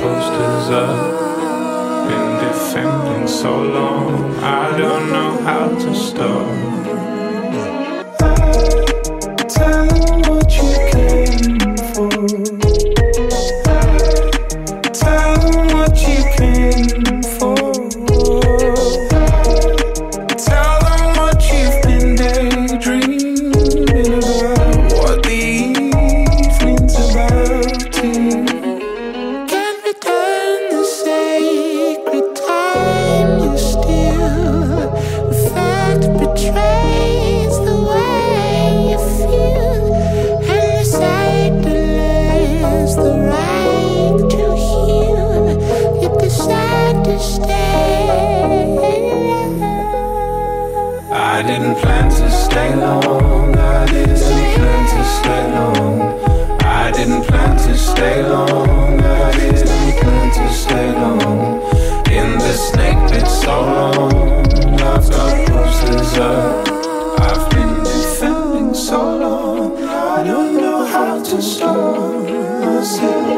posters up. Been defending so long, I don't know how to stop. Myself. Tell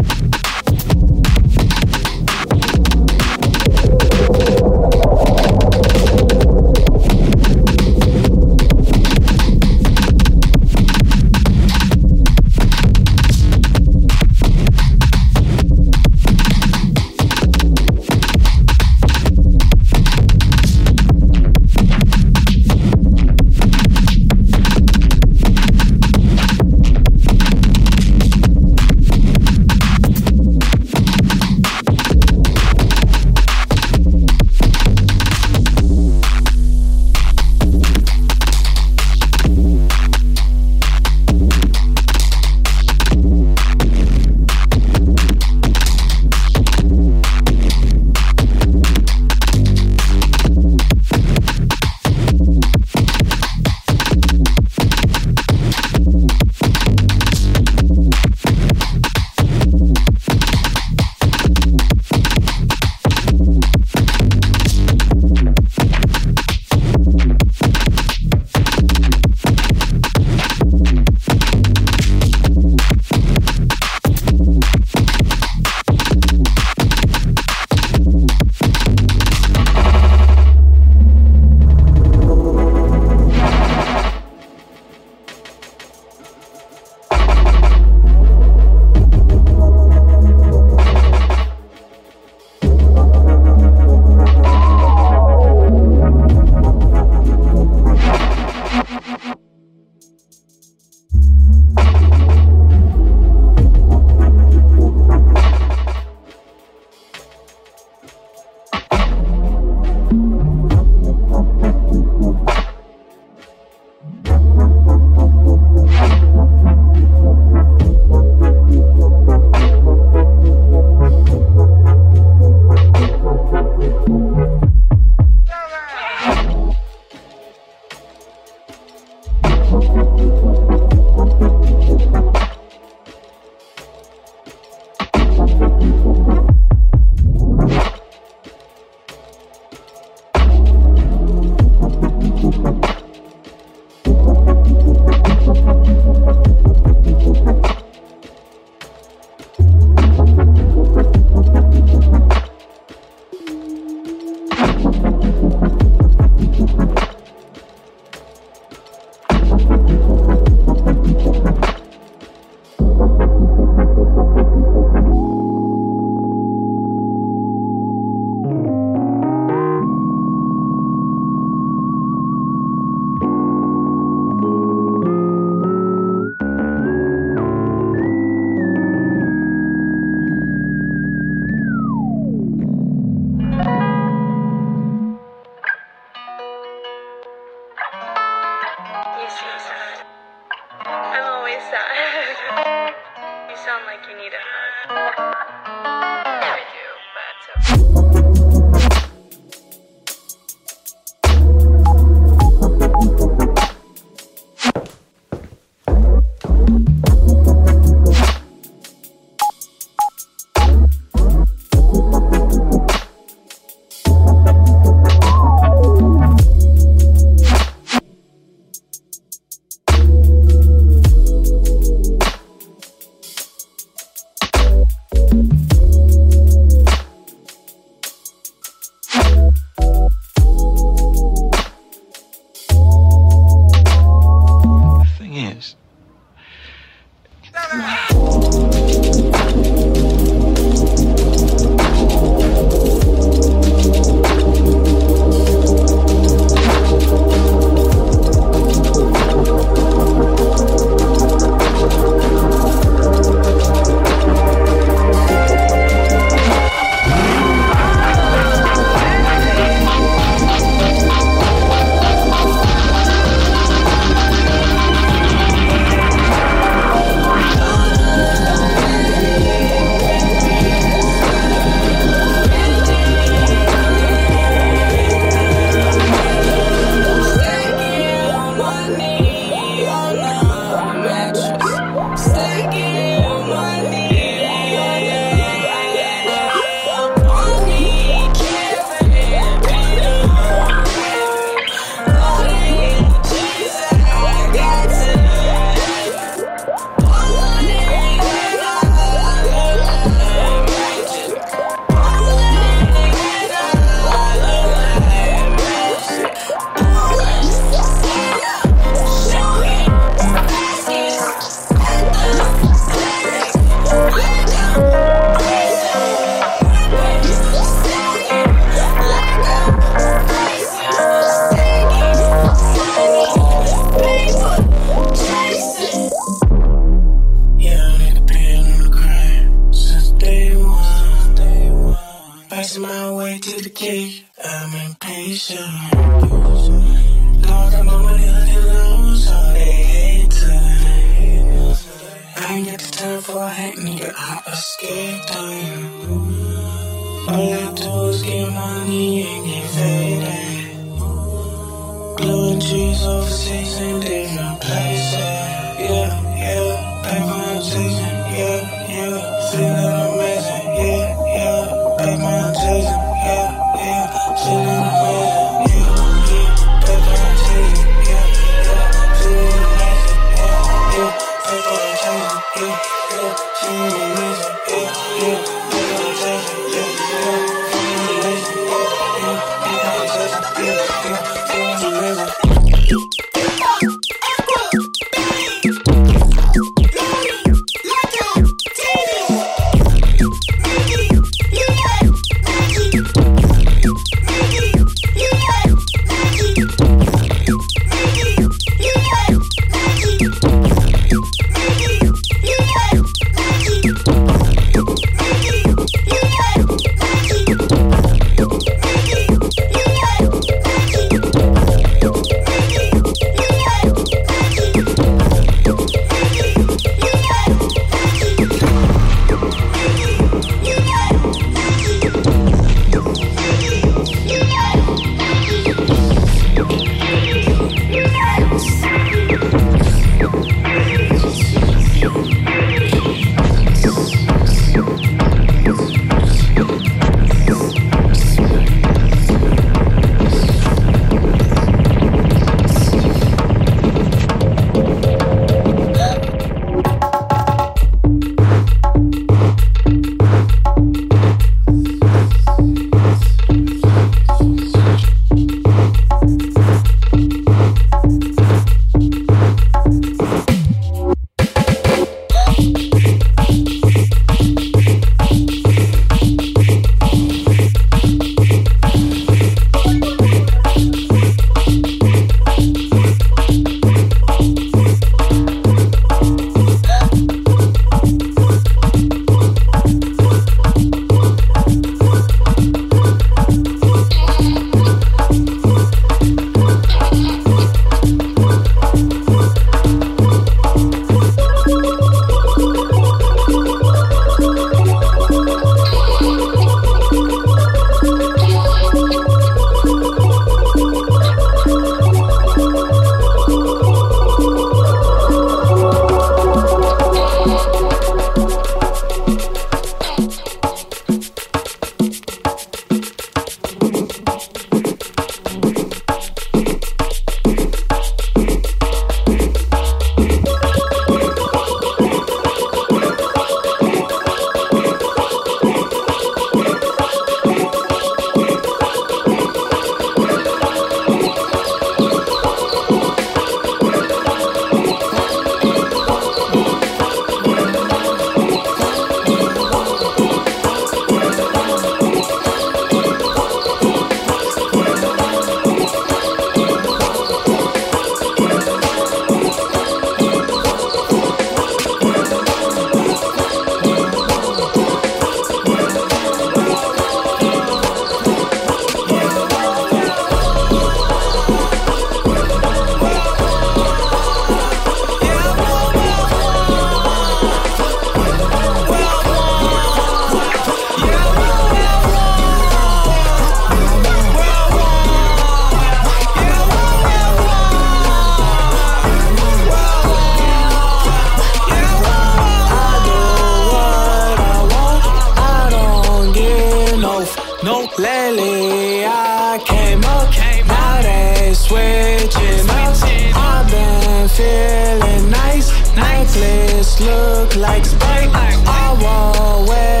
No. Lately I came up, came now up. they switching up. I've been feeling nice. nice. Necklace look like Spike. Like, I always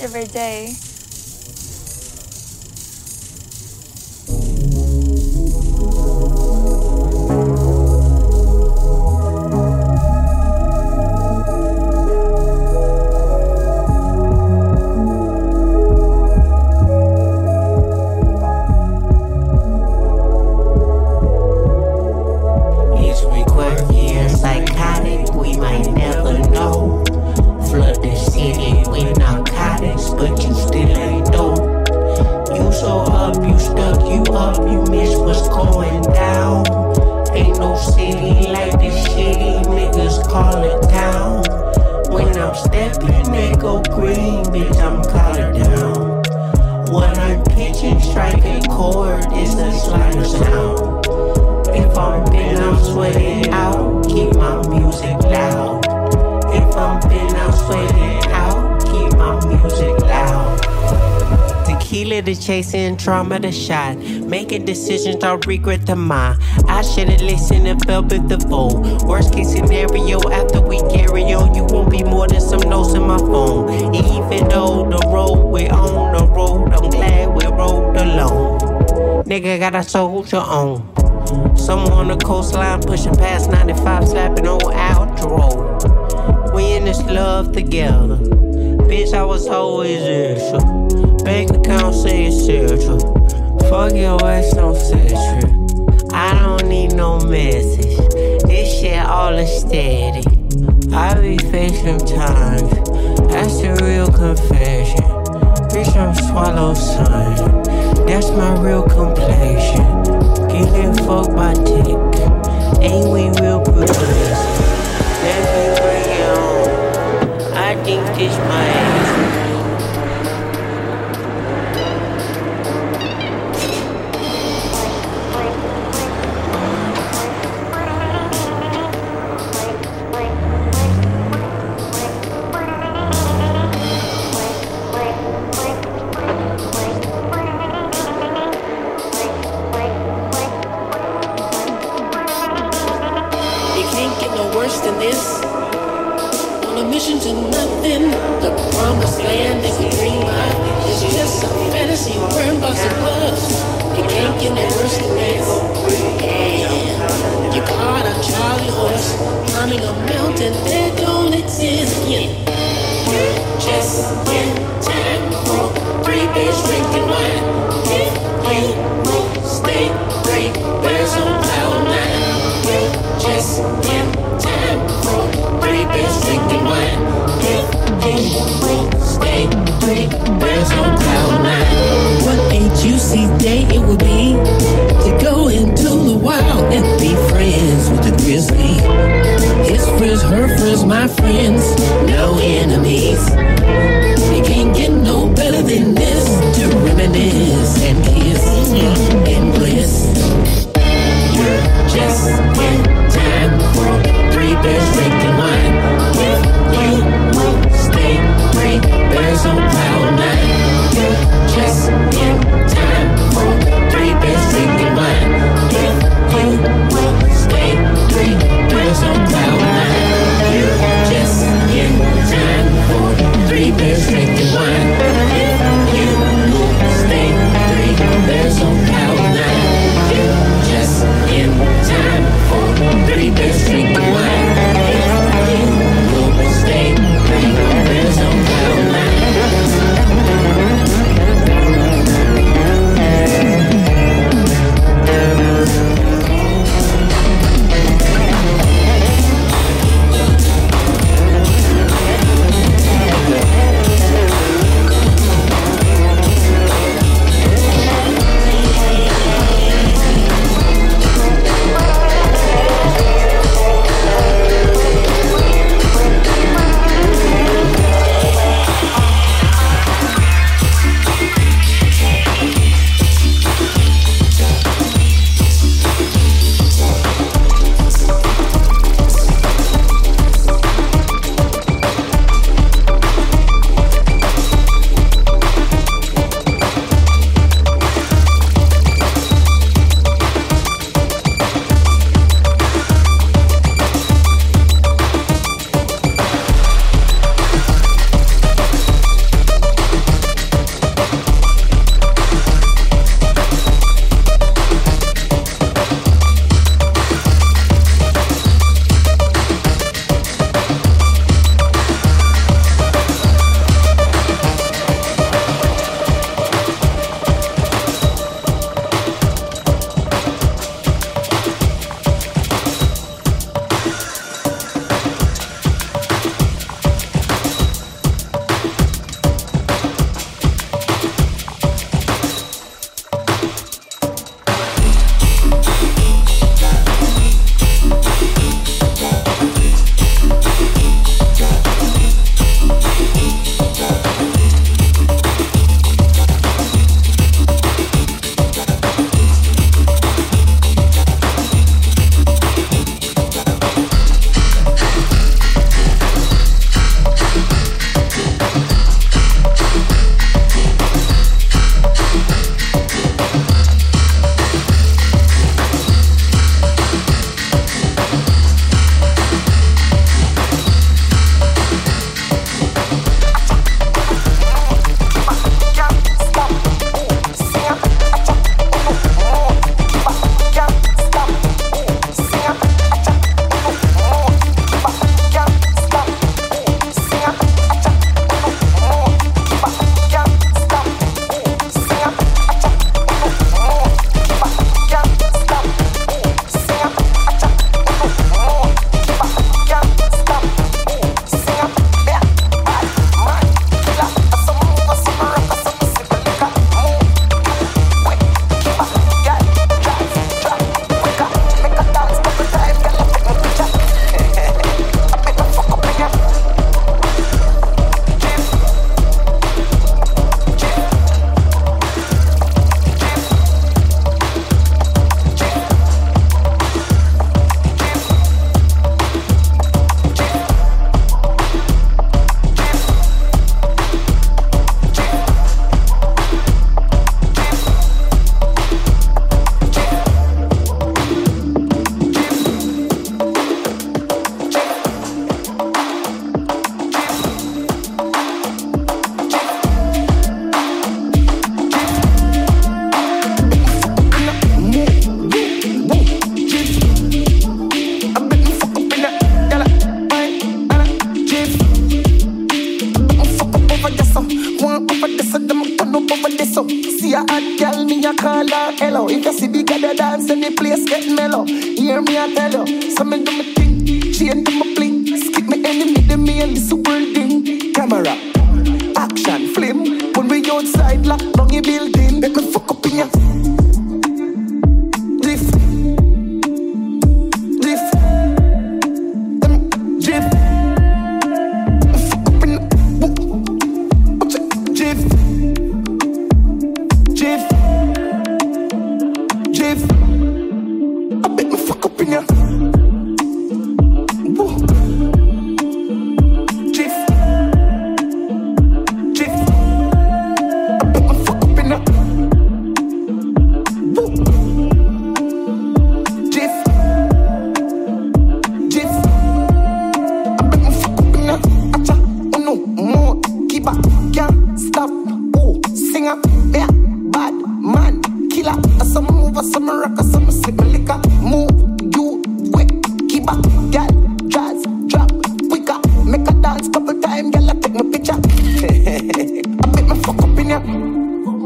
every day. chasing trauma to shot. Making decisions I regret the mind. I should've listened and fell with the fool. Worst case scenario, after we carry on, you won't be more than some notes in my phone. Even though the road we're on, the road I'm glad we rode alone. Nigga got a soldier on. Someone on the coastline pushing past 95, slapping old outro. We in this love together. Bitch, I was always extra. Bank account say it's spiritual. Fuck your ass, don't. I don't need no message. This shit all is steady. I be facing times. That's the real confession. Bitch, I'm swallow son. That's my real complexion.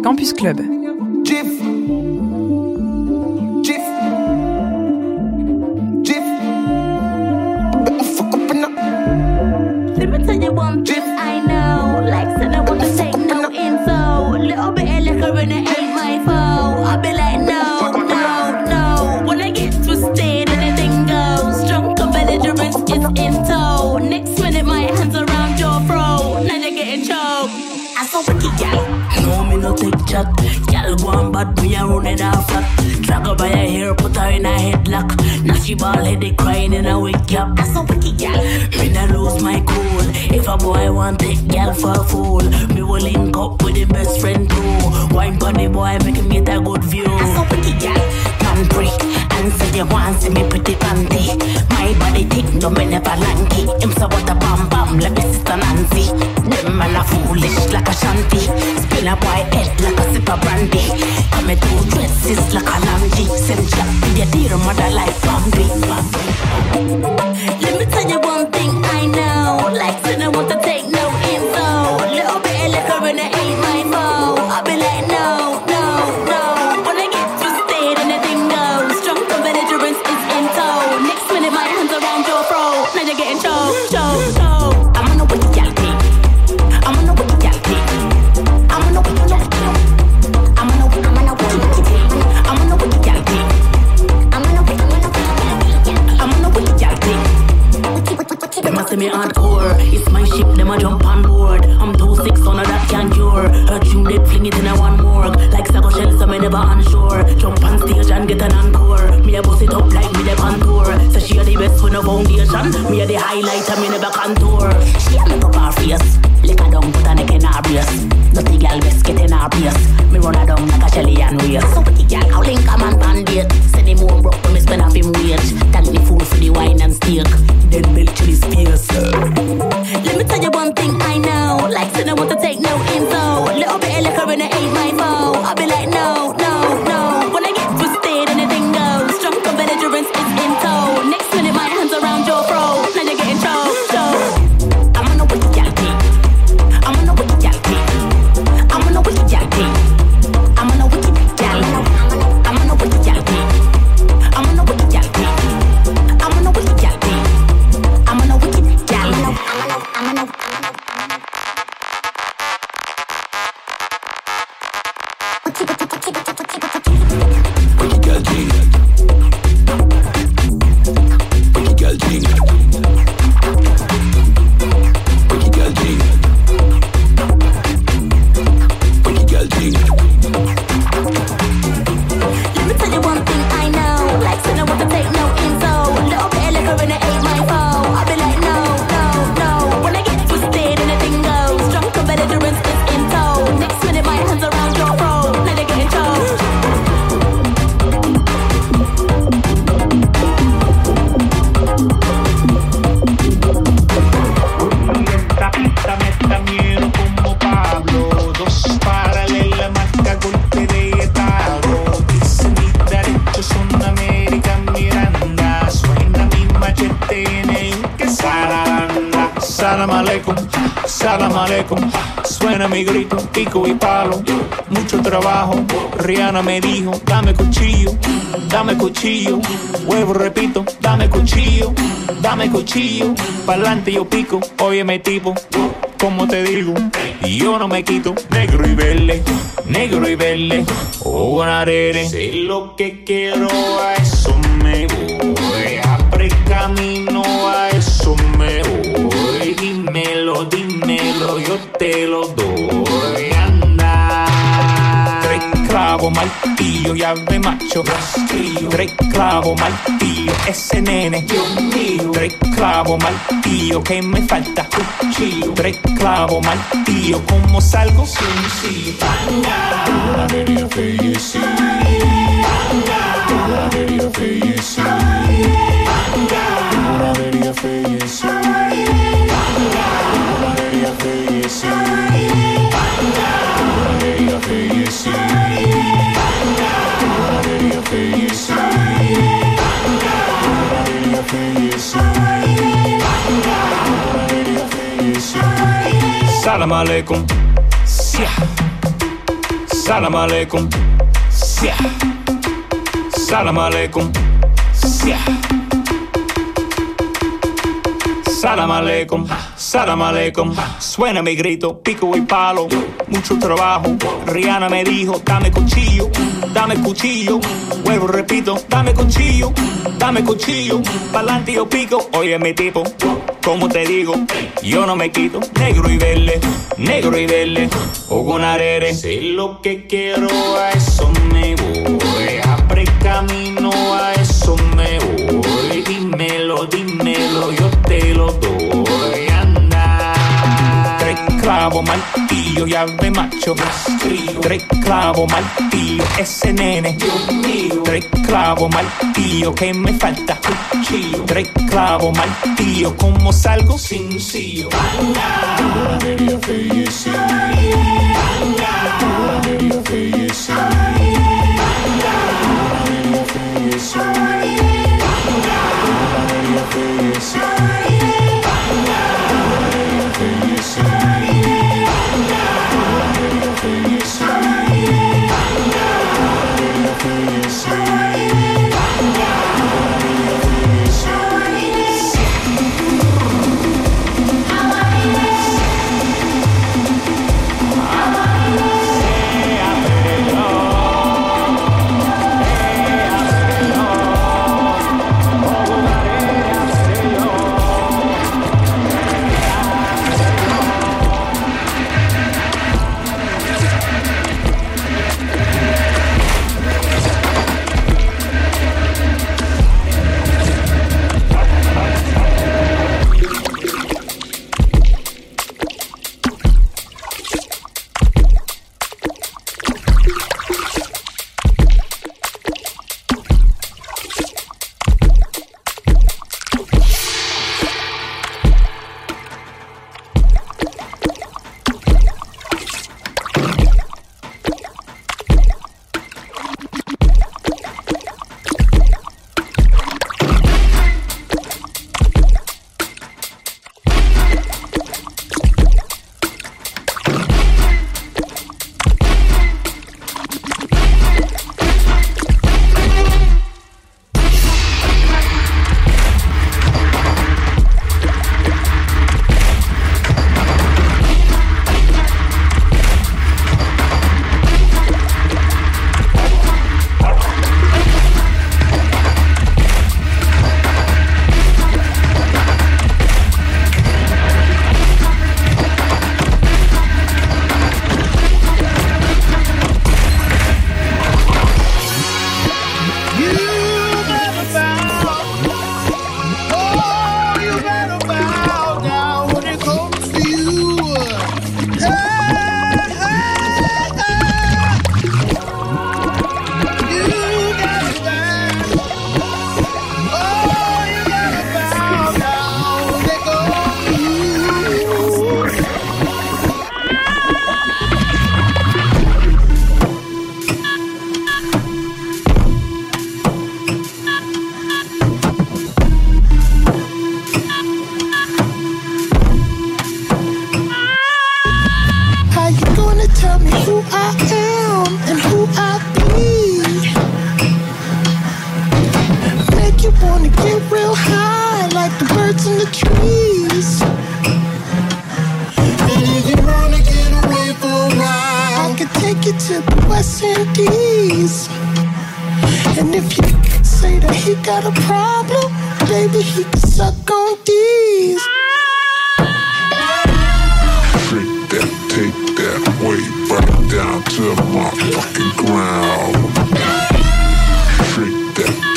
Campus Club. Go bad, me a run it off flat. Drag her by her hair, put her in a headlock. Now she ball headed crying in a wake up. That's a wicked gal. Me no lose my cool. If a boy want take gal for a fool, me will link up with the best friend too. Wine pon the boy, make him get a good view. That's a wicked gal. Man break and say you want see me pretty panty. My body thick, no me never lanky. Him say what a bam bam, let me sister Nancy. Them man a foolish like a shanty. Spin a boy head like a sip of brandy. Come two dresses like a laundry. Send chat with your dear mother like Bambi. Let me tell you one thing I know. Like said, I want to take no foundation. Me the highlighter, me never contour. She a make up her face. Lick a down, put a neck in her brace. Dirty best get in her place. Me run her down like a Shelly and race. So pretty gal, how link a man bandit. Send him more broke when me spend off him wage. Thank me fool for the wine and steak. Then belt to his face. Let me tell you one thing I know. Like said, I want to take no info. Mi grito, pico y palo. Mucho trabajo. Rihanna me dijo, dame cuchillo, dame cuchillo. Huevo, repito, dame cuchillo, dame cuchillo. Pa'lante yo pico, óyeme tipo. Como te digo, yo no me quito negro y verde, negro y verde, o ganaré. Sé lo que quiero, a eso me voy. Camino, te lo doy. Anda. Tres clavos, martillo, llave macho, rastrillo. Tres clavos, martillo, ese nene, Dios mío. Tres clavos, martillo, que me falta cuchillo. Tres clavos, martillo, ¿cómo salgo? Sencillo. Una avenida Salam alaikum. Salam alaikum. Salam alaikum. Salam alaikum salam aleikum. Suena mi grito, pico y palo. Mucho trabajo. Rihanna me dijo, dame cuchillo, dame cuchillo. Vuelvo, repito, dame cuchillo, dame cuchillo. Pa'lante yo pico, oye mi tipo. Como te digo, yo no me quito. Negro y verde, negro y verde. O con arere. Sé lo que quiero, a eso me clavo, martillo y ave macho. Tres clavo, martillo, ese nene. Tres clavo, martillo, que me falta? Tres clavo, martillo, ¿cómo salgo? Sin sillo.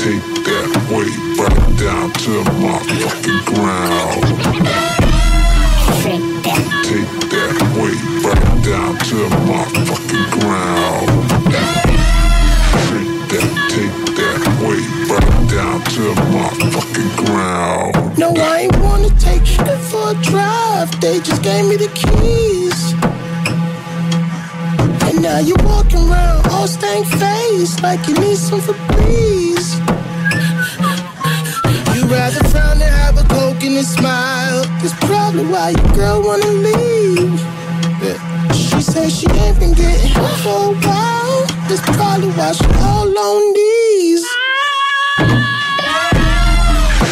Take that, way right down to my fucking ground. Take that, way right down to my fucking ground. Shake that, take that, way right down to my fucking ground. No, I ain't wanna take you for a drive. They just gave me the keys. And now you're walking around all stank faced like you need some Febreze. A smile. That's probably why your girl wanna leave. Yeah. She says she ain't been getting hit for a while. That's probably why she all on these.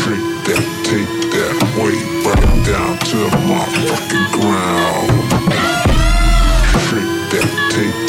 Shake that, take that, way right down to my fucking ground. Shake that, take